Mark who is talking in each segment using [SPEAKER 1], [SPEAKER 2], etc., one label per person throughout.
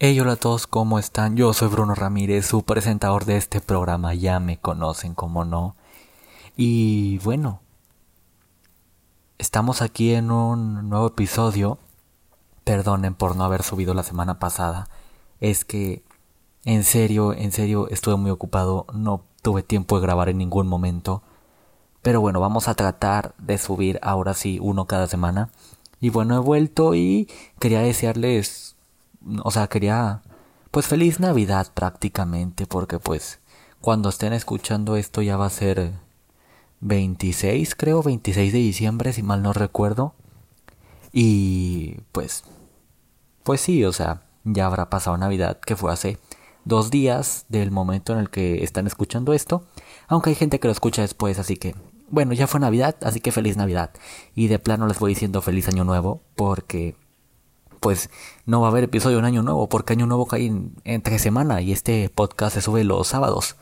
[SPEAKER 1] Hey, hola a todos, ¿cómo están? Yo soy Bruno Ramírez, su presentador de este programa, ya me conocen, como no. Y bueno, estamos aquí en un nuevo episodio. Perdonen por no haber subido la semana pasada. Es que, en serio, en serio, estuve muy ocupado, no tuve tiempo de grabar en ningún momento. Pero bueno, vamos a tratar de subir ahora sí uno cada semana. Y bueno, he vuelto y quería desearles, o sea, quería, pues feliz Navidad prácticamente, porque pues cuando estén escuchando esto ya va a ser 26, creo, 26 de diciembre, si mal no recuerdo. Y pues, pues sí, o sea, ya habrá pasado Navidad, que fue hace dos días del momento en el que están escuchando esto. Aunque hay gente que lo escucha después, así que bueno, ya fue Navidad, así que feliz Navidad. Y de plano les voy diciendo feliz año nuevo, porque pues no va a haber episodio en año nuevo, porque año nuevo cae en, entre semana y este podcast se sube los sábados.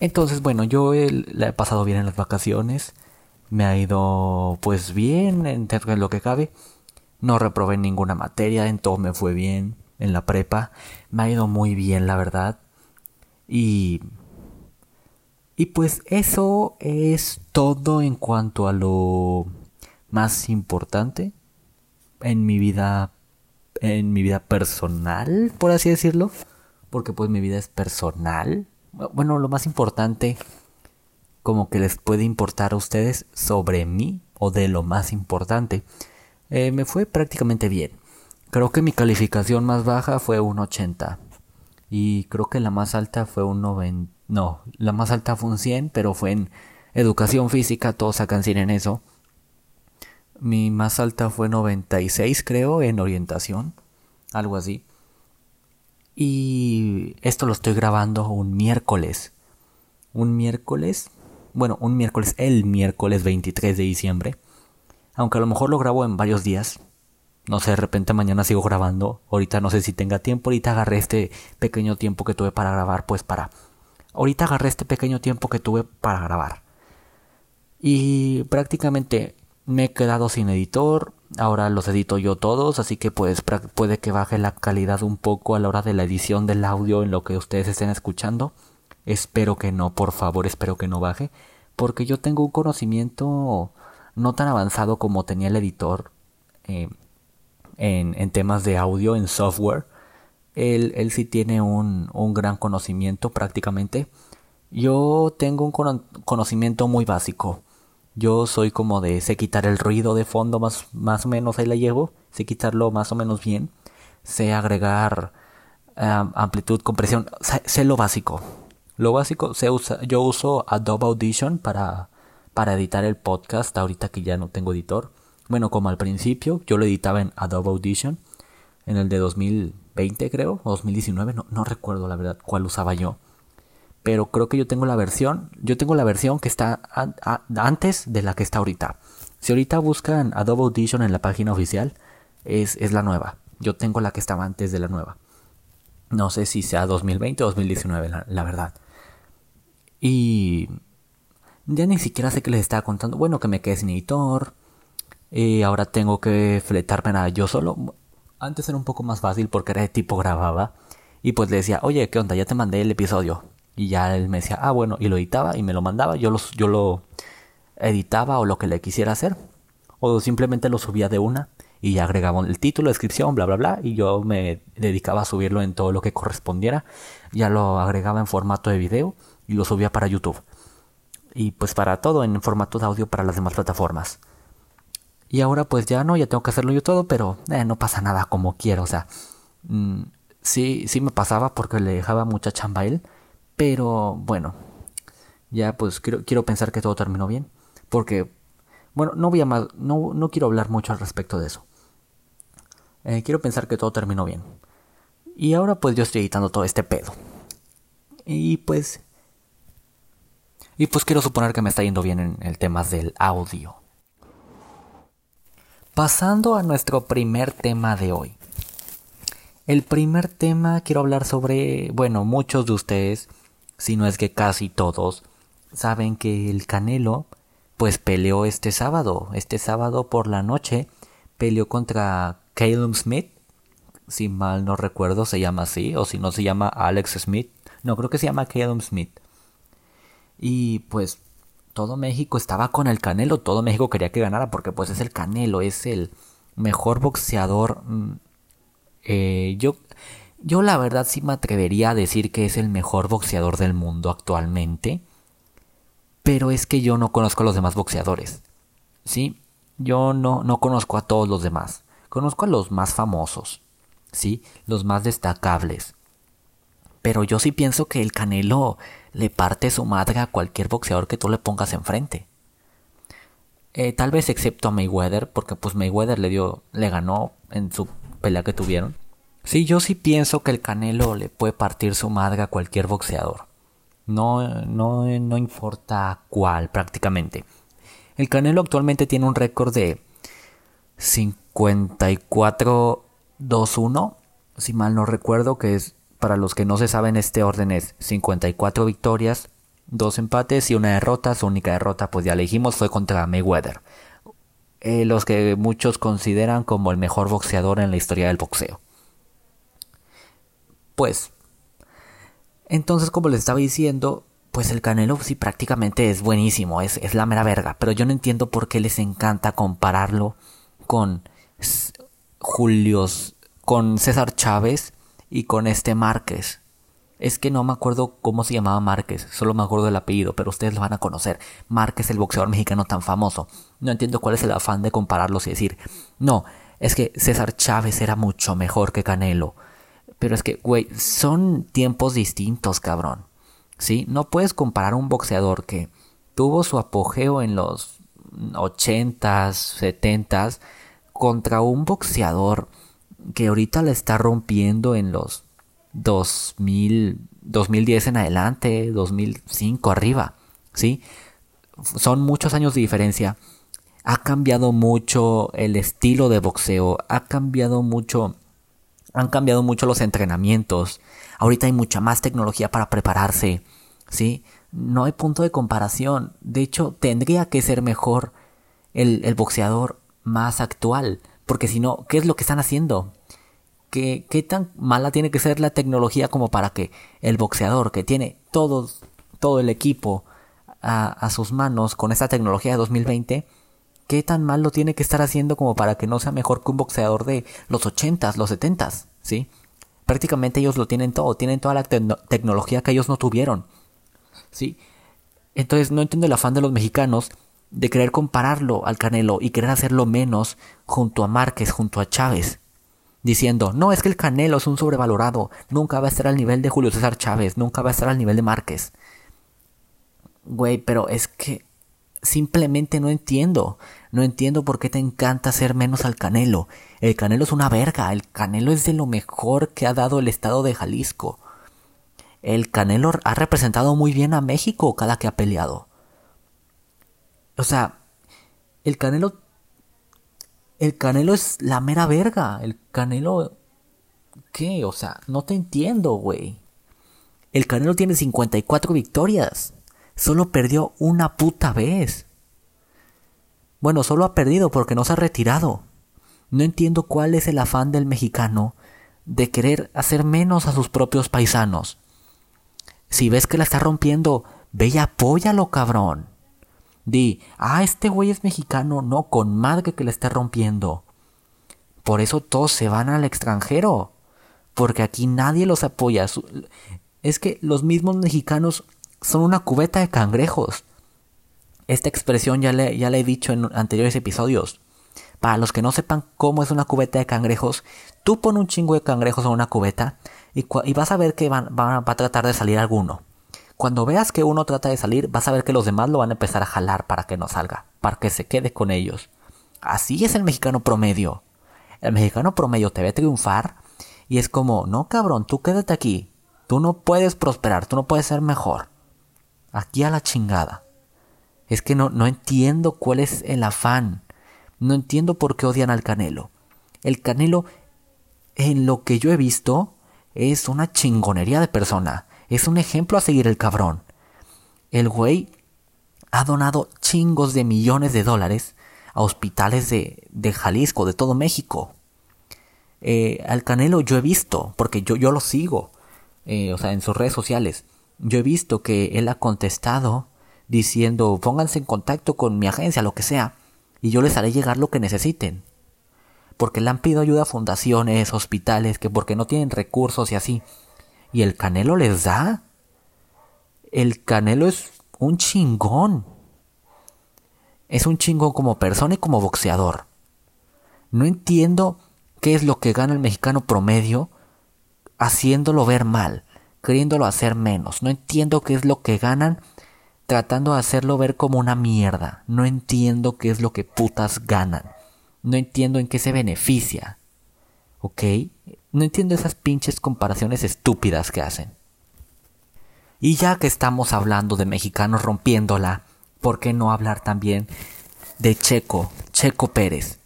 [SPEAKER 1] Entonces, bueno, yo la he pasado bien en las vacaciones. Me ha ido pues bien en lo que cabe. No reprobé ninguna materia, en todo me fue bien. En la prepa me ha ido muy bien, la verdad. Y y pues eso es todo en cuanto a lo más importante en mi vida en mi vida personal, por así decirlo, porque pues mi vida es personal. Bueno, lo más importante como que les puede importar a ustedes sobre mí o de lo más importante. Eh, me fue prácticamente bien. Creo que mi calificación más baja fue un 80 y creo que la más alta fue un 90 no, la más alta fue un 100, pero fue en educación física, todos sacan 100 en eso. Mi más alta fue 96, creo, en orientación, algo así. Y esto lo estoy grabando un miércoles. Un miércoles, bueno, un miércoles, el miércoles 23 de diciembre. Aunque a lo mejor lo grabo en varios días. No sé, de repente mañana sigo grabando. Ahorita no sé si tenga tiempo. Ahorita agarré este pequeño tiempo que tuve para grabar, pues para ahorita agarré este pequeño tiempo que tuve para grabar. Y prácticamente me he quedado sin editor. Ahora los edito yo todos, así que pues puede que baje la calidad un poco a la hora de la edición del audio en lo que ustedes estén escuchando. Espero que no, por favor, espero que no baje. Porque yo tengo un conocimiento no tan avanzado como tenía el editor eh, en, en temas de audio, en software él, él sí tiene un, un gran conocimiento prácticamente. Yo tengo un conocimiento muy básico. Yo soy como de sé quitar el ruido de fondo más, más o menos ahí la llevo, sé quitarlo más o menos bien, sé agregar amplitud, compresión, sé, lo básico. Lo básico, se usa, yo uso Adobe Audition para, para editar el podcast ahorita que ya no tengo editor. Bueno, como al principio, yo lo editaba en Adobe Audition, en el de 2000, 20 creo, o 2019, no, no recuerdo la verdad cuál usaba yo. Pero creo que yo tengo la versión, yo tengo la versión que está antes de la que está ahorita. Si ahorita buscan Adobe Audition en la página oficial, es, es la nueva. Yo tengo la que estaba antes de la nueva. No sé si sea 2020 o 2019, la, la verdad. Y ya ni siquiera sé qué les estaba contando. Bueno, que me quedé sin editor. Y ahora tengo que fletarme nada yo solo. Antes era un poco más fácil porque era de tipo grababa. Y pues le decía, oye, ¿qué onda? Ya te mandé el episodio. Y ya él me decía, ah, bueno, y lo editaba y me lo mandaba. Yo, los, yo lo editaba o lo que le quisiera hacer. O simplemente lo subía de una y agregaba el título, descripción, bla, bla, bla. Y yo me dedicaba a subirlo en todo lo que correspondiera. Ya lo agregaba en formato de video y lo subía para YouTube. Y pues para todo en formato de audio para las demás plataformas. Y ahora pues ya no, ya tengo que hacerlo yo todo, pero eh, no pasa nada como quiero. O sea, mm, sí, sí me pasaba porque le dejaba mucha chamba a él. Pero bueno, ya pues quiero, quiero pensar que todo terminó bien. Porque, bueno, no voy a más, no, no quiero hablar mucho al respecto de eso. Eh, quiero pensar que todo terminó bien. Y ahora pues yo estoy editando todo este pedo. Y pues... Y pues quiero suponer que me está yendo bien en el tema del audio. Pasando a nuestro primer tema de hoy. El primer tema quiero hablar sobre, bueno, muchos de ustedes, si no es que casi todos, saben que el Canelo pues peleó este sábado, este sábado por la noche peleó contra Caleb Smith, si mal no recuerdo, se llama así, o si no se llama Alex Smith. No, creo que se llama Adam Smith. Y pues todo México estaba con el Canelo, todo México quería que ganara porque pues es el Canelo, es el mejor boxeador. Mm, eh, yo, yo la verdad sí me atrevería a decir que es el mejor boxeador del mundo actualmente. Pero es que yo no conozco a los demás boxeadores. ¿Sí? Yo no, no conozco a todos los demás. Conozco a los más famosos. ¿Sí? Los más destacables. Pero yo sí pienso que el Canelo le parte su madre a cualquier boxeador que tú le pongas enfrente. Eh, tal vez excepto a Mayweather, porque pues Mayweather le dio, le ganó en su pelea que tuvieron. Sí, yo sí pienso que el Canelo le puede partir su madre a cualquier boxeador. No, no, no importa cuál prácticamente. El Canelo actualmente tiene un récord de 54-2-1, si mal no recuerdo, que es para los que no se saben, este orden es 54 victorias, 2 empates y una derrota. Su única derrota, pues ya le dijimos, fue contra Mayweather. Eh, los que muchos consideran como el mejor boxeador en la historia del boxeo. Pues, entonces como les estaba diciendo, pues el Canelo sí prácticamente es buenísimo, es, es la mera verga, pero yo no entiendo por qué les encanta compararlo con Julios, con César Chávez y con este Márquez. Es que no me acuerdo cómo se llamaba Márquez, solo me acuerdo del apellido, pero ustedes lo van a conocer. Márquez, el boxeador mexicano tan famoso. No entiendo cuál es el afán de compararlos y decir, no, es que César Chávez era mucho mejor que Canelo. Pero es que, güey, son tiempos distintos, cabrón. ¿Sí? No puedes comparar un boxeador que tuvo su apogeo en los 80s, 70s contra un boxeador que ahorita le está rompiendo en los 2000, 2010 en adelante, 2005 arriba, ¿sí? Son muchos años de diferencia. Ha cambiado mucho el estilo de boxeo, ha cambiado mucho, han cambiado mucho los entrenamientos. Ahorita hay mucha más tecnología para prepararse, ¿sí? No hay punto de comparación. De hecho, tendría que ser mejor el, el boxeador más actual porque si no, ¿qué es lo que están haciendo? ¿Qué, ¿Qué tan mala tiene que ser la tecnología como para que el boxeador que tiene todos, todo el equipo a, a sus manos con esta tecnología de 2020, qué tan mal lo tiene que estar haciendo como para que no sea mejor que un boxeador de los 80s, los 70s, ¿sí? Prácticamente ellos lo tienen todo, tienen toda la tecnología que ellos no tuvieron, ¿sí? Entonces no entiendo el afán de los mexicanos de querer compararlo al Canelo y querer hacerlo menos junto a Márquez, junto a Chávez, diciendo, no, es que el Canelo es un sobrevalorado, nunca va a estar al nivel de Julio César Chávez, nunca va a estar al nivel de Márquez. Güey, pero es que simplemente no entiendo, no entiendo por qué te encanta hacer menos al Canelo. El Canelo es una verga, el Canelo es de lo mejor que ha dado el estado de Jalisco. El Canelo ha representado muy bien a México cada que ha peleado. O sea, el Canelo. El Canelo es la mera verga. El Canelo. ¿Qué? O sea, no te entiendo, güey. El Canelo tiene 54 victorias. Solo perdió una puta vez. Bueno, solo ha perdido porque no se ha retirado. No entiendo cuál es el afán del mexicano de querer hacer menos a sus propios paisanos. Si ves que la está rompiendo, ve y apóyalo, cabrón. Di, ah, este güey es mexicano, no, con madre que le esté rompiendo. Por eso todos se van al extranjero. Porque aquí nadie los apoya. Es que los mismos mexicanos son una cubeta de cangrejos. Esta expresión ya le, ya le he dicho en anteriores episodios. Para los que no sepan cómo es una cubeta de cangrejos, tú pon un chingo de cangrejos en una cubeta y, vas a ver que van, va a tratar de salir alguno. Cuando veas que uno trata de salir, vas a ver que los demás lo van a empezar a jalar para que no salga, para que se quede con ellos. Así es el mexicano promedio. El mexicano promedio te ve triunfar y es como, no cabrón, tú quédate aquí. Tú no puedes prosperar, tú no puedes ser mejor. Aquí a la chingada. Es que no, no entiendo cuál es el afán. No entiendo por qué odian al Canelo. El Canelo, en lo que yo he visto, es una chingonería de persona. Es un ejemplo a seguir el cabrón. El güey ha donado chingos de millones de dólares a hospitales de, de Jalisco, de todo México. Eh, al Canelo yo he visto, porque yo, yo lo sigo, eh, o sea, en sus redes sociales, yo he visto que él ha contestado diciendo pónganse en contacto con mi agencia, lo que sea, y yo les haré llegar lo que necesiten. Porque le han pedido ayuda a fundaciones, hospitales, que porque no tienen recursos y así. Y el Canelo les da. El Canelo es un chingón. Es un chingón como persona y como boxeador. No entiendo qué es lo que gana el mexicano promedio haciéndolo ver mal, queriéndolo hacer menos. No entiendo qué es lo que ganan tratando de hacerlo ver como una mierda. No entiendo qué es lo que putas ganan. No entiendo en qué se beneficia. ¿Ok? No entiendo esas pinches comparaciones estúpidas que hacen. Y ya que estamos hablando de mexicanos rompiéndola, ¿por qué no hablar también de Checo, Checo Pérez?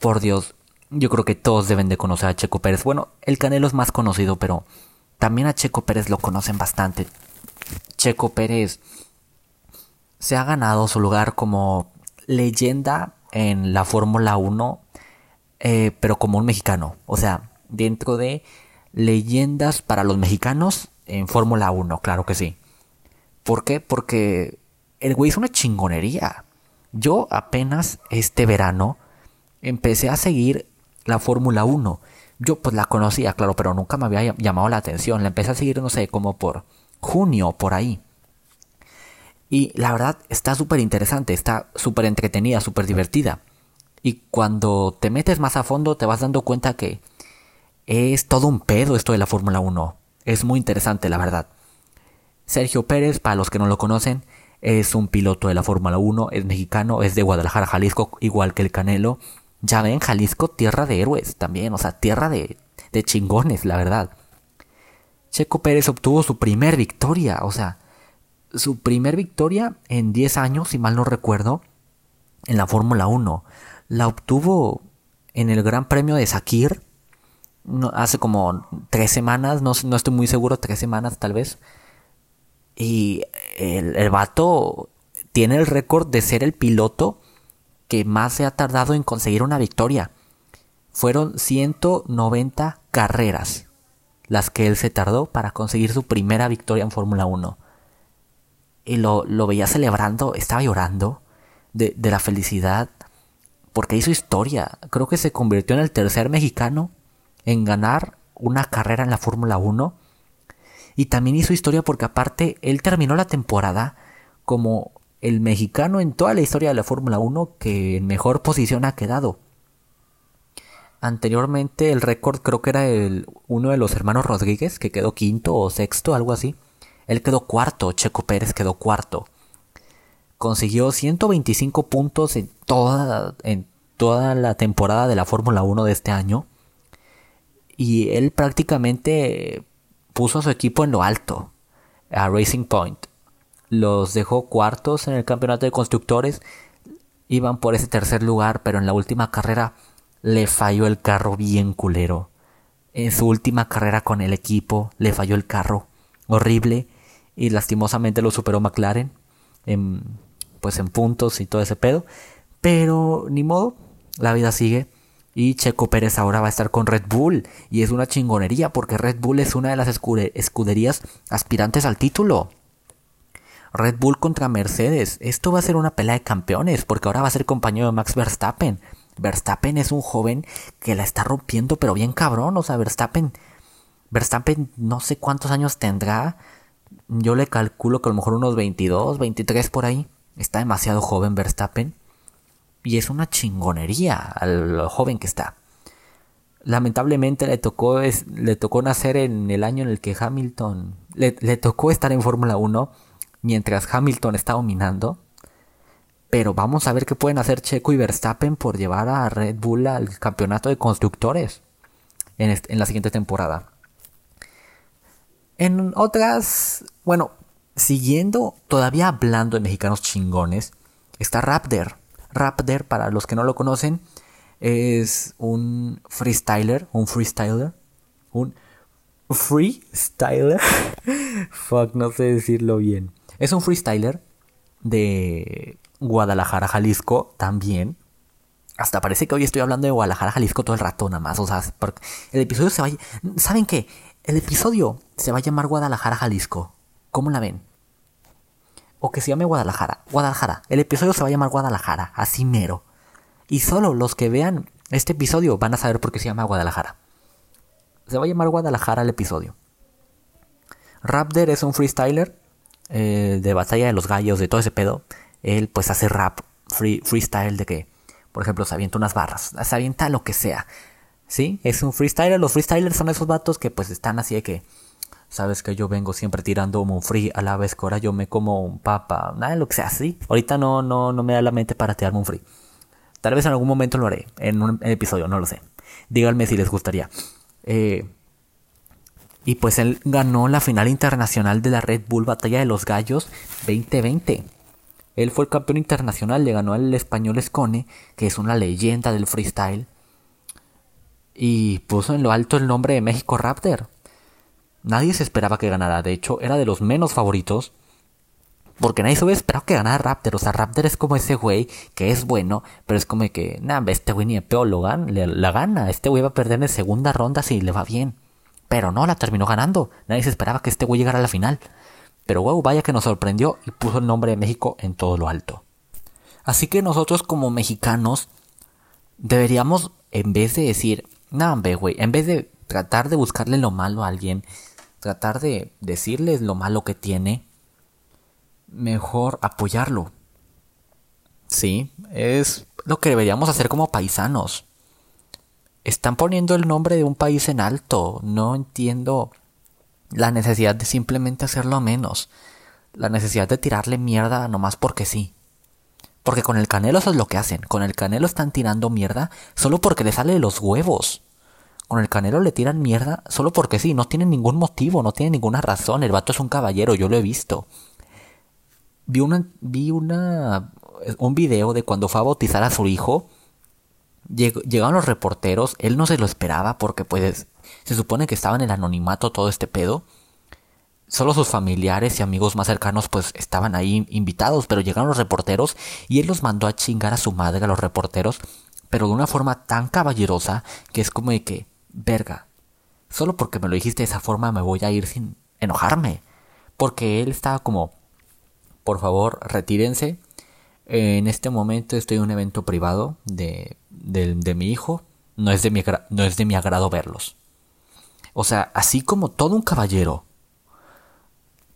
[SPEAKER 1] Por Dios, yo creo que todos deben de conocer a Checo Pérez. Bueno, el Canelo es más conocido, pero también a Checo Pérez lo conocen bastante. Checo Pérez se ha ganado su lugar como leyenda en la Fórmula 1, eh, pero como un mexicano. O sea, dentro de leyendas para los mexicanos en Fórmula 1, claro que sí. ¿Por qué? Porque el güey es una chingonería. Yo apenas este verano empecé a seguir la Fórmula 1. Yo pues la conocía, claro, pero nunca me había llamado la atención. La empecé a seguir, no sé, como por junio, por ahí. Y la verdad está súper interesante, está súper entretenida, súper divertida. Y cuando te metes más a fondo te vas dando cuenta que es todo un pedo esto de la Fórmula 1. Es muy interesante, la verdad. Sergio Pérez, para los que no lo conocen, es un piloto de la Fórmula 1, es mexicano, es de Guadalajara, Jalisco, igual que el Canelo. Ya ven, Jalisco, tierra de héroes también, o sea, tierra de, de chingones, la verdad. Checo Pérez obtuvo su primer victoria, o sea, su primer victoria en 10 años, si mal no recuerdo, en la Fórmula 1. La obtuvo en el Gran Premio de Sakir, hace como tres semanas, no, no, estoy muy seguro, tres semanas tal vez. Y el, el vato tiene el récord de ser el piloto que más se ha tardado en conseguir una victoria. Fueron 190 carreras las que él se tardó para conseguir su primera victoria en Fórmula 1. Y lo, lo, veía celebrando, estaba llorando de, de la felicidad porque hizo historia. Creo que se convirtió en el tercer mexicano en ganar una carrera en la Fórmula 1. Y también hizo historia porque aparte él terminó la temporada como el mexicano en toda la historia de la Fórmula 1 que en mejor posición ha quedado. Anteriormente el récord creo que era el, uno de los hermanos Rodríguez, que quedó quinto o sexto, algo así. Él quedó cuarto, Checo Pérez quedó cuarto. Consiguió 125 puntos en toda, en toda la temporada de la Fórmula 1 de este año. Y él prácticamente puso a su equipo en lo alto, a Racing Point los dejó cuartos en el campeonato de constructores. Iban por ese tercer lugar, pero en la última carrera le falló el carro bien culero. En su última carrera con el equipo le falló el carro. Horrible. Y lastimosamente lo superó McLaren. En, pues en puntos y todo ese pedo. Pero ni modo. La vida sigue. Y Checo Pérez ahora va a estar con Red Bull. Y es una chingonería porque Red Bull es una de las escuderías aspirantes al título. Red Bull contra Mercedes. Esto va a ser una pelea de campeones, porque ahora va a ser compañero de Max Verstappen. Verstappen es un joven que la está rompiendo, pero bien cabrón. O sea, Verstappen. Verstappen no sé cuántos años tendrá. Yo le calculo que a lo mejor unos 22, 23 por ahí. Está demasiado joven Verstappen. Y es una chingonería al joven que está. Lamentablemente le tocó, le tocó nacer en el año en el que Hamilton. Le, le tocó estar en Fórmula 1 mientras Hamilton está dominando. Pero vamos a ver qué pueden hacer Checo y Verstappen por llevar a Red Bull al campeonato de constructores en, la siguiente temporada. En otras, bueno, siguiendo, todavía hablando de mexicanos chingones, está Raptor. Raptor, para los que no lo conocen, es un freestyler, un freestyler, un freestyler. Fuck, no sé decirlo bien. Es un freestyler de Guadalajara, Jalisco, también. Hasta parece que hoy estoy hablando de Guadalajara, Jalisco todo el rato nada más. O sea, el episodio se va... ¿Saben qué? El episodio se va a llamar Guadalajara, Jalisco. ¿Cómo la ven? O que se llame Guadalajara. Guadalajara. El episodio se va a llamar Guadalajara. Así mero. Y solo los que vean este episodio van a saber por qué se llama Guadalajara. Se va a llamar Guadalajara el episodio. Raptor es un freestyler eh, de batalla de los gallos, de todo ese pedo. Él pues hace rap, free, freestyle de que por ejemplo, se avienta unas barras, se avienta lo que sea. ¿Sí? Es un freestyler. Los freestylers son esos vatos que pues están así de que, sabes que yo vengo siempre tirando un free a la vez que ahora yo me como un papa, nada de lo que sea así. Ahorita no, no, no me da la mente para tirarme un free. Tal vez en algún momento lo haré, en un episodio, no lo sé. Díganme si les gustaría. Eh, y pues él ganó la final internacional de la Red Bull Batalla de los Gallos 2020. Él fue el campeón internacional, le ganó al español Escone, que es una leyenda del freestyle. Y puso en lo alto el nombre de México Raptor. Nadie se esperaba que ganara, de hecho era de los menos favoritos. Porque nadie se hubiera esperado que ganara Raptor. O sea, Raptor es como ese güey que es bueno, pero es como que, nah, este güey ni de peor lo gana, la gana. Este güey va a perder en segunda ronda si le va bien. Pero no, la terminó ganando. Nadie se esperaba que este güey llegara a la final. Pero wow, vaya que nos sorprendió y puso el nombre de México en todo lo alto. Así que nosotros como mexicanos deberíamos, en vez de decir, no, güey, en vez de tratar de buscarle lo malo a alguien, tratar de decirles lo malo que tiene, mejor apoyarlo. Sí, es lo que deberíamos hacer como paisanos. Están poniendo el nombre de un país en alto. No entiendo la necesidad de simplemente hacerlo menos. La necesidad de tirarle mierda nomás porque sí. Porque con el canelo eso es lo que hacen. Con el canelo están tirando mierda solo porque le sale de los huevos. Con el canelo le tiran mierda solo porque sí. No tienen ningún motivo, no tienen ninguna razón. El vato es un caballero, yo lo he visto. Vi una, vi una, un video de cuando fue a bautizar a su hijo. Llegaron los reporteros, él no se lo esperaba porque pues se supone que estaba en el anonimato todo este pedo. Solo sus familiares y amigos más cercanos pues estaban ahí invitados, pero llegaron los reporteros y él los mandó a chingar a su madre a los reporteros, pero de una forma tan caballerosa que es como de que, verga, solo porque me lo dijiste de esa forma me voy a ir sin enojarme. Porque él estaba como, por favor, retírense. En este momento estoy en un evento privado de, de, mi hijo. No es de mi, no es de mi agrado verlos. O sea, así como todo un caballero.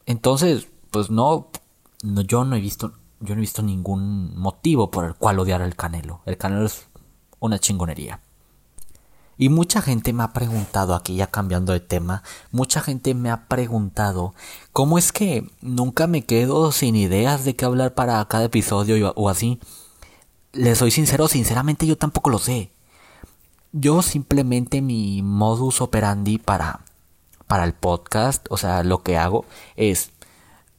[SPEAKER 1] Entonces, pues no, no, yo no he visto, yo no he visto ningún motivo por el cual odiar al Canelo. El Canelo es una chingonería. Y mucha gente me ha preguntado, aquí ya cambiando de tema, mucha gente me ha preguntado cómo es que nunca me quedo sin ideas de qué hablar para cada episodio o así. Les soy sincero, sinceramente yo tampoco lo sé. Yo simplemente mi modus operandi para, para el podcast, o sea, lo que hago es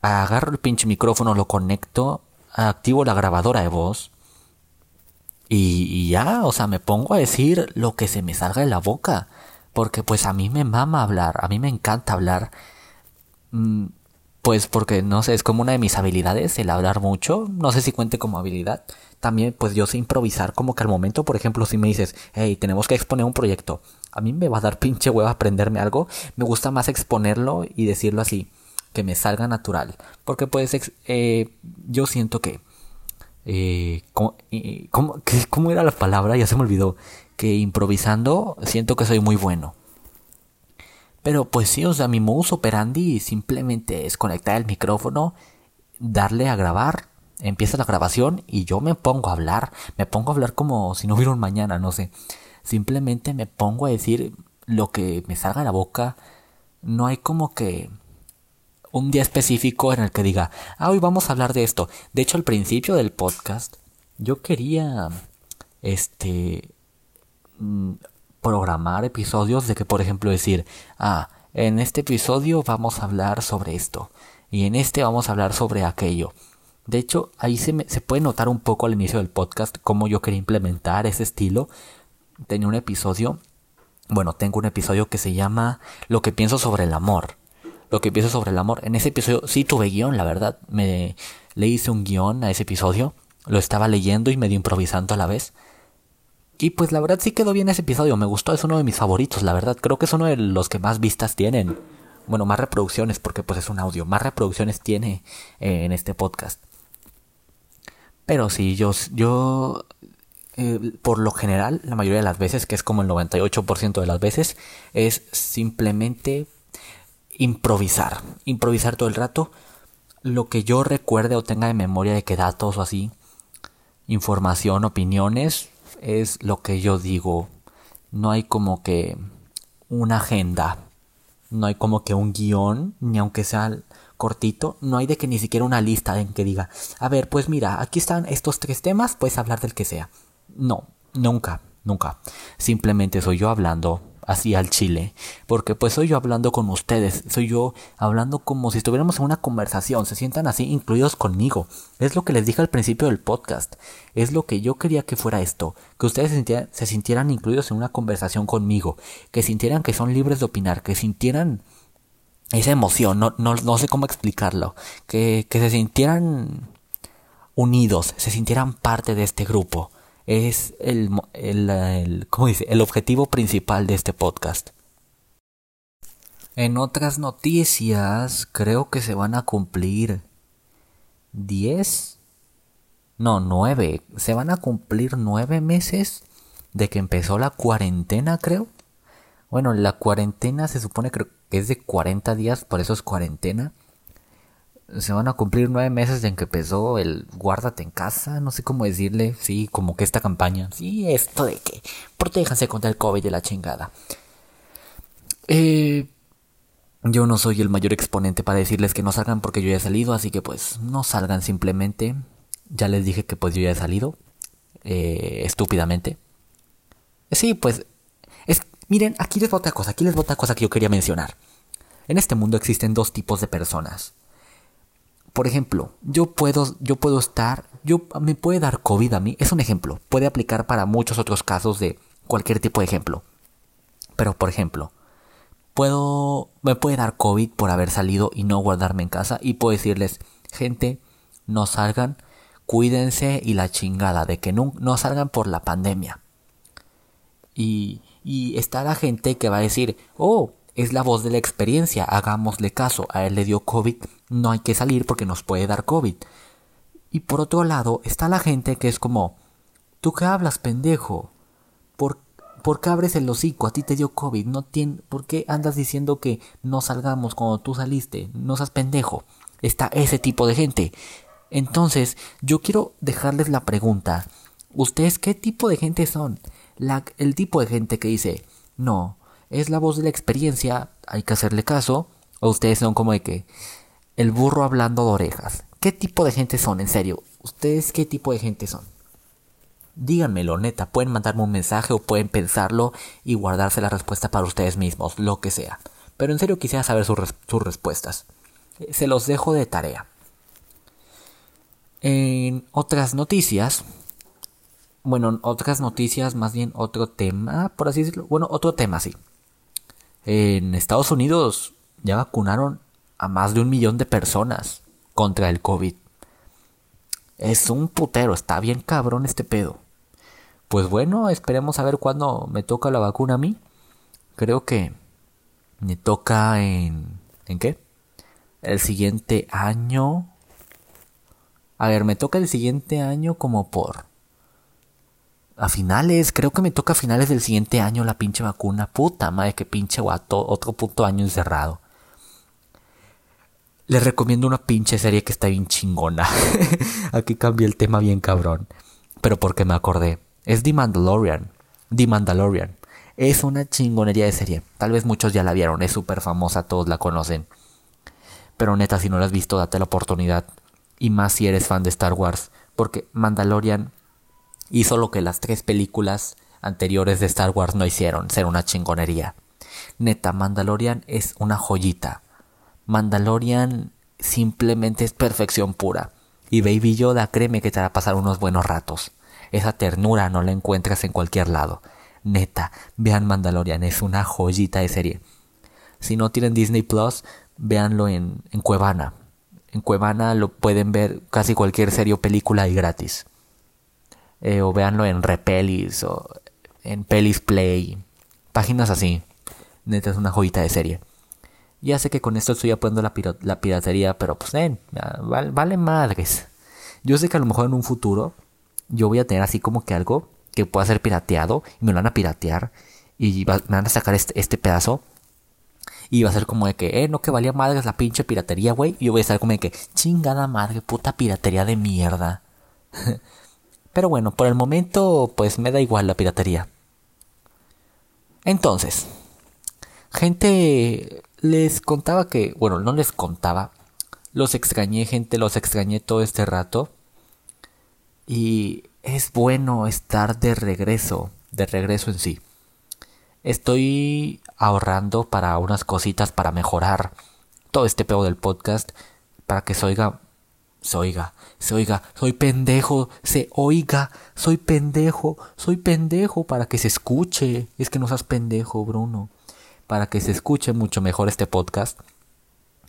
[SPEAKER 1] agarro el pinche micrófono, lo conecto, activo la grabadora de voz y, ya, o sea, me pongo a decir lo que se me salga de la boca. Porque pues a mí me mama hablar, a mí me encanta hablar. Mm, pues porque no sé, es como una de mis habilidades el hablar mucho. No sé si cuente como habilidad también pues yo sé improvisar como que al momento, por ejemplo, si me dices, hey, tenemos que exponer un proyecto, a mí me va a dar pinche hueva aprenderme algo, me gusta más exponerlo y decirlo así, que me salga natural, porque pues eh, yo siento que, eh, ¿cómo, ¿cómo era la palabra? Ya se me olvidó, que improvisando siento que soy muy bueno. Pero pues sí, o sea, mi modus operandi simplemente es conectar el micrófono, darle a grabar empieza la grabación y yo me pongo a hablar, me pongo a hablar como si no hubiera un mañana, no sé. Simplemente me pongo a decir lo que me salga de la boca. No hay como que un día específico en el que diga, ah, hoy vamos a hablar de esto. De hecho, al principio del podcast, yo quería, este, mm, programar episodios de que, por ejemplo, decir, ah, en este episodio vamos a hablar sobre esto. Y en este vamos a hablar sobre aquello. De hecho, ahí se, se puede notar un poco al inicio del podcast cómo yo quería implementar ese estilo. Tenía un episodio, bueno, tengo un episodio que se llama Lo que pienso sobre el amor. Lo que pienso sobre el amor. En ese episodio sí tuve guion, la verdad. Me le hice un guion a ese episodio. Lo estaba leyendo y medio improvisando a la vez. Y pues la verdad sí quedó bien ese episodio, me gustó, es uno de mis favoritos, la verdad, creo que es uno de los que más vistas tienen. Bueno, más reproducciones, porque pues es un audio, más reproducciones tiene eh, en este podcast. Pero sí, yo, yo eh, por lo general, la mayoría de las veces, que es como el 98% de las veces, es simplemente improvisar. Improvisar todo el rato. Lo que yo recuerde o tenga de memoria de que datos o así, información, opiniones, es lo que yo digo. No hay como que una agenda. No hay como que un guion, ni aunque sea cortito, no hay de que ni siquiera una lista en que diga, a ver, pues mira, aquí están estos tres temas, puedes hablar del que sea. No, nunca, nunca. Simplemente soy yo hablando así al chile. Porque pues soy yo hablando con ustedes. Soy yo hablando como si estuviéramos en una conversación. Se sientan así incluidos conmigo. Es lo que les dije al principio del podcast. Es lo que yo quería que fuera esto. Que ustedes se sintieran, incluidos en una conversación conmigo. Que sintieran que son libres de opinar. Que sintieran esa emoción. No, no, no sé cómo explicarlo. Que, que se sintieran unidos. Se sintieran parte de este grupo es el, el, dice? el objetivo principal de este podcast. En otras noticias, creo que se van a cumplir 10, no, 9, se van a cumplir 9 meses de que empezó la cuarentena, creo. Bueno, la cuarentena se supone que es de 40 días, por eso es cuarentena se van a cumplir nueve meses en que empezó el guárdate en casa, no sé cómo decirle, sí, como que esta campaña, sí, esto de que protéjanse contra el COVID de la chingada. Eh, yo no soy el mayor exponente para decirles que no salgan porque yo ya he salido, así que pues no salgan simplemente. Ya les dije que pues yo ya he salido, eh, estúpidamente. Sí, pues, es, miren, aquí les va otra cosa, aquí les va otra cosa que yo quería mencionar. En este mundo existen dos tipos de personas por ejemplo, yo puedo, yo puedo estar, yo me puede dar COVID a mí, es un ejemplo, puede aplicar para muchos otros casos de cualquier tipo de ejemplo. Pero por ejemplo, puedo, me puede dar COVID por haber salido y no guardarme en casa y puedo decirles, gente, no salgan, cuídense y la chingada de que no, no salgan por la pandemia. Y, y está la gente que va a decir, oh, es la voz de la experiencia, hagámosle caso, a él le dio COVID, no hay que salir porque nos puede dar COVID. Y por otro lado está la gente que es como, ¿tú qué hablas, pendejo? ¿Por, ¿por qué abres el hocico? A ti te dio COVID, no tiene, ¿por qué andas diciendo que no salgamos cuando tú saliste? No seas pendejo. Está ese tipo de gente. Entonces, yo quiero dejarles la pregunta. ¿Ustedes qué tipo de gente son? La, el tipo de gente que dice, no, es la voz de la experiencia, hay que hacerle caso. O ustedes son como de que el burro hablando de orejas. ¿Qué tipo de gente son, en serio? ¿Ustedes qué tipo de gente son? Díganmelo, neta, pueden mandarme un mensaje o pueden pensarlo y guardarse la respuesta para ustedes mismos, lo que sea. Pero en serio quisiera saber sus, sus respuestas. Se los dejo de tarea. En otras noticias, bueno, otras noticias, más bien otro tema, por así decirlo, bueno, otro tema, sí. En Estados Unidos ya vacunaron a más de un millón de personas contra el COVID. Es un putero, está bien cabrón este pedo. Pues bueno, esperemos a ver cuándo me toca la vacuna a mí. Creo que me toca en... ¿En qué? El siguiente año. A ver, me toca el siguiente año como por a finales, creo que me toca a finales del siguiente año la pinche vacuna. Puta madre, que pinche guato, otro puto año encerrado. Les recomiendo una pinche serie que está bien chingona. Aquí cambié el tema bien cabrón. Pero porque me acordé. Es The Mandalorian. The Mandalorian. Es una chingonería de serie. Tal vez muchos ya la vieron. Es súper famosa, todos la conocen. Pero neta, si no la has visto, date la oportunidad. Y más si eres fan de Star Wars. Porque Mandalorian hizo lo que las tres películas anteriores de Star Wars no hicieron, ser una chingonería. Neta, Mandalorian es una joyita. Mandalorian simplemente es perfección pura. Y Baby Yoda, créeme que te va a pasar unos buenos ratos. Esa ternura no la encuentras en cualquier lado. Neta, vean Mandalorian, es una joyita de serie. Si no tienen Disney Plus, véanlo en, en Cuevana. En Cuevana lo pueden ver casi cualquier serie o película y gratis. Eh, o véanlo en Repelis o en Pelis Play, páginas así. Neta es una joyita de serie. Ya sé que con esto estoy apoyando la, piratería, pero pues, eh, vale, vale madres. Yo sé que a lo mejor en un futuro yo voy a tener así como que algo que pueda ser pirateado y me lo van a piratear y me van a sacar este, este, pedazo y va a ser como de que, eh, no que valía madres la pinche piratería, güey. Y yo voy a estar como de que, chingada madre, puta piratería de mierda. Pero bueno, por el momento, pues me da igual la piratería. Entonces, gente, les contaba que, bueno, no les contaba. Los extrañé, gente, los extrañé todo este rato. Y es bueno estar de regreso, de regreso en sí. Estoy ahorrando para unas cositas para mejorar todo este pedo del podcast, para que se oiga, se oiga, se oiga, soy pendejo, se oiga, soy pendejo, soy pendejo, para que se escuche. Es que no seas pendejo, Bruno. Para que se escuche mucho mejor este podcast.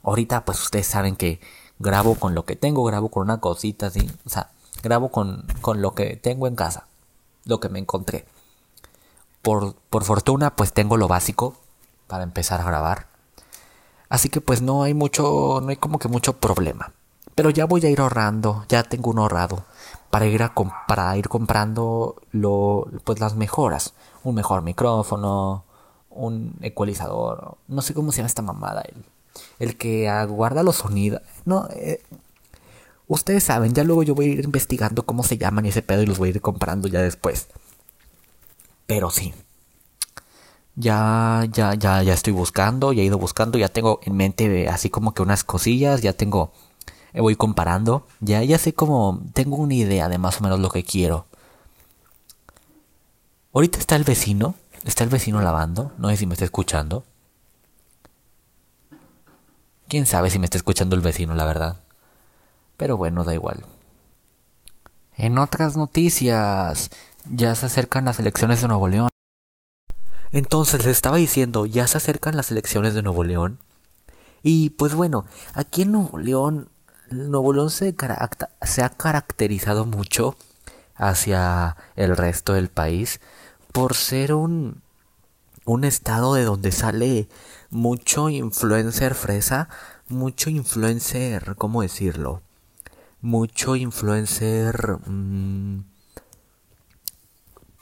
[SPEAKER 1] Ahorita, pues ustedes saben que grabo con lo que tengo, grabo con una cosita así, o sea, grabo con, con lo que tengo en casa, lo que me encontré. Por, por fortuna, pues tengo lo básico para empezar a grabar. Así que pues no hay mucho, no hay como que mucho problema. Pero ya voy a ir ahorrando, ya tengo un ahorrado para ir, a para ir comprando lo, pues las mejoras. Un mejor micrófono, un ecualizador, no sé cómo se llama esta mamada, el, el que aguarda los sonidos. No, eh, ustedes saben, ya luego yo voy a ir investigando cómo se llaman ese pedo y los voy a ir comprando ya después. Pero sí. Ya, ya, ya, ya estoy buscando, ya he ido buscando, ya tengo en mente así como que unas cosillas, ya tengo, voy comparando, ya, ya sé como, tengo una idea de más o menos lo que quiero. Ahorita está el vecino, está el vecino lavando, no sé si me está escuchando. Quién sabe si me está escuchando el vecino, la verdad. Pero bueno, da igual. En otras noticias, ya se acercan las elecciones de Nuevo León. Entonces les estaba diciendo, ya se acercan las elecciones de Nuevo León. Y pues bueno, aquí en Nuevo León, Nuevo León se, se ha caracterizado mucho hacia el resto del país por ser un, un estado de donde sale mucho influencer fresa, mucho influencer, ¿cómo decirlo? Mucho influencer... Mmm,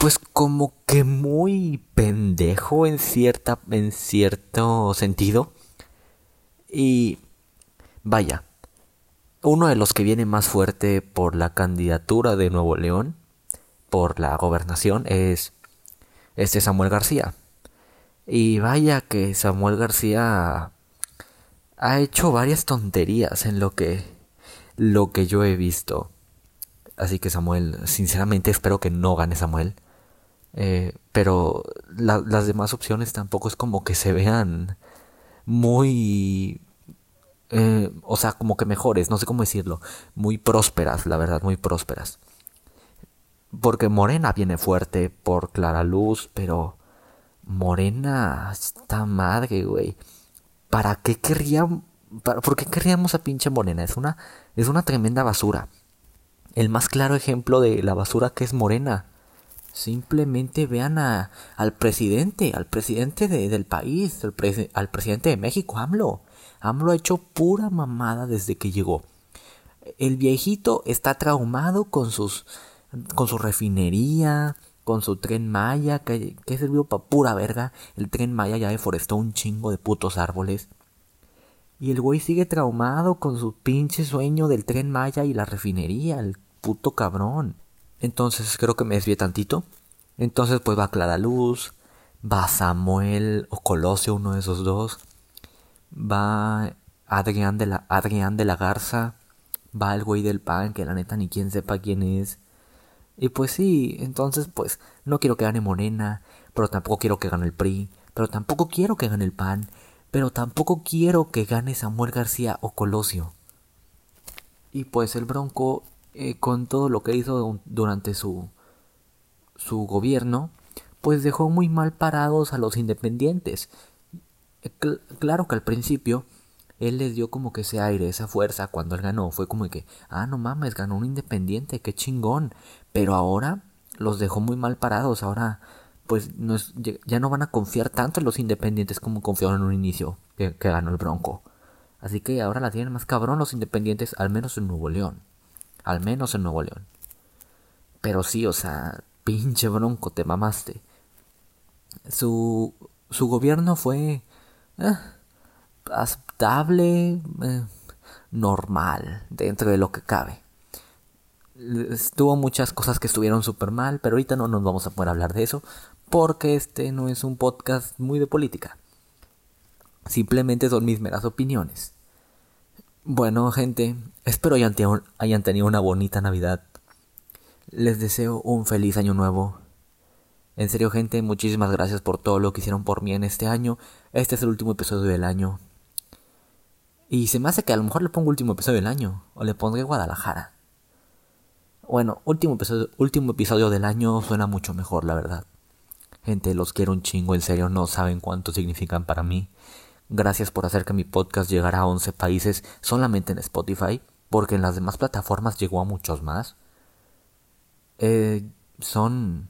[SPEAKER 1] pues como que muy pendejo en cierta en cierto sentido y vaya uno de los que viene más fuerte por la candidatura de Nuevo León por la gobernación es este Samuel García. Y vaya que Samuel García ha hecho varias tonterías en lo que lo que yo he visto. Así que Samuel sinceramente espero que no gane Samuel. Eh, pero las demás opciones tampoco es como que se vean muy... Eh, o sea, como que mejores, no sé cómo decirlo. Muy prósperas, la verdad, muy prósperas. Porque Morena viene fuerte por Clara Luz, pero Morena está madre, güey. ¿Para qué querríamos... ¿Por qué querríamos a pinche Morena? Es una, es una tremenda basura. El más claro ejemplo de la basura que es Morena Simplemente vean al presidente, al presidente del país, al, presidente de México, AMLO. AMLO ha hecho pura mamada desde que llegó. El viejito está traumado con sus con su refinería, con su tren Maya, que, que sirvió para pura verga. El tren Maya ya deforestó un chingo de putos árboles. Y el güey sigue traumado con su pinche sueño del tren Maya y la refinería, el puto cabrón. Entonces creo que me desvié tantito. Entonces pues va Clara Luz, va Samuel o Colosio, uno de esos dos. Va Adrián de la, Adrián de la Garza. Va el güey del pan, que la neta ni quien sepa quién es. Y pues sí, entonces pues no quiero que gane Morena, pero tampoco quiero que gane el PRI, pero tampoco quiero que gane el PAN, pero tampoco quiero que gane Samuel García o Colosio. Y pues el Bronco eh, con todo lo que hizo durante su, su gobierno, pues dejó muy mal parados a los independientes. Claro que al principio él les dio como que ese aire, esa fuerza cuando él ganó. Fue como que, ah, no mames, ganó un independiente, qué chingón. Pero ahora los dejó muy mal parados. Ahora pues no es, ya no van a confiar tanto en los independientes como confiaron en un inicio que, que ganó el Bronco. Así que ahora la tienen más cabrón los independientes, al menos en Nuevo León. Al menos en Nuevo León. Pero sí, o sea, pinche Bronco, te mamaste. Su, su gobierno fue eh, aceptable, eh, normal, dentro de lo que cabe. Tuvo muchas cosas que estuvieron súper mal, pero ahorita no nos vamos a poder hablar de eso, porque este no es un podcast muy de política. Simplemente son mis meras opiniones. Bueno, gente, espero hayan tenido una bonita Navidad. Les deseo un feliz año nuevo. En serio, gente, muchísimas gracias por todo lo que hicieron por mí en este año. Este es el último episodio del año. Y se me hace que a lo mejor le pongo último episodio del año. O le pondré Guadalajara. Bueno, último episodio, último episodio del año suena mucho mejor, la verdad. Gente, los quiero un chingo, en serio, no saben cuánto significan para mí. Gracias por hacer que mi podcast llegara a 11 países solamente en Spotify, porque en las demás plataformas llegó a muchos más. Eh, son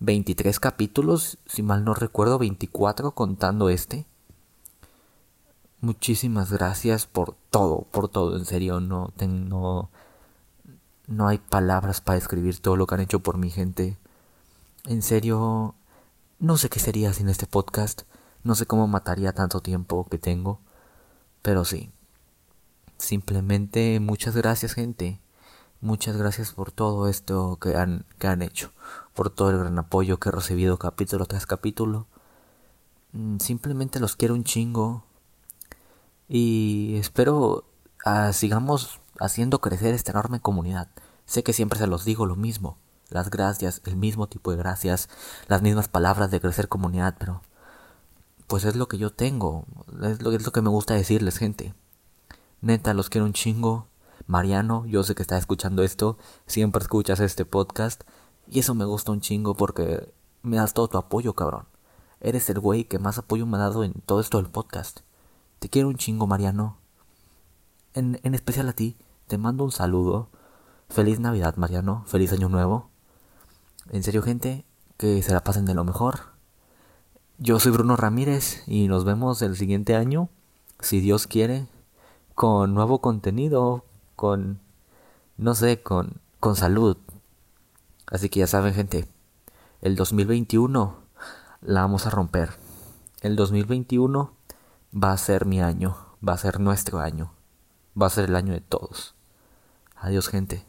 [SPEAKER 1] 23 capítulos, si mal no recuerdo, 24 contando este. Muchísimas gracias por todo, por todo, en serio, no tengo no hay palabras para describir todo lo que han hecho por mi gente. En serio, no sé qué sería sin este podcast. No sé cómo mataría tanto tiempo que tengo. Pero sí. Simplemente muchas gracias gente. Muchas gracias por todo esto que han, que han hecho. Por todo el gran apoyo que he recibido capítulo tras capítulo. Mm, simplemente los quiero un chingo. Y espero ah, sigamos haciendo crecer esta enorme comunidad. Sé que siempre se los digo lo mismo, las gracias, el mismo tipo de gracias, las mismas palabras de crecer comunidad, pero pues es lo que yo tengo, es lo, es lo que me gusta decirles, gente. Neta, los quiero un chingo. Mariano, yo sé que estás escuchando esto, siempre escuchas este podcast, y eso me gusta un chingo porque me das todo tu apoyo, cabrón. Eres el güey que más apoyo me ha dado en todo esto del podcast. Te quiero un chingo, Mariano. En, en especial a ti, te mando un saludo. Feliz Navidad, Mariano. Feliz Año Nuevo. En serio, gente, que se la pasen de lo mejor. Yo soy Bruno Ramírez y nos vemos el siguiente año, si Dios quiere, con nuevo contenido, con, no sé, con, con salud. Así que ya saben, gente, el 2021 la vamos a romper. El 2021 va a ser mi año, va a ser nuestro año, va a ser el año de todos. Adiós gente.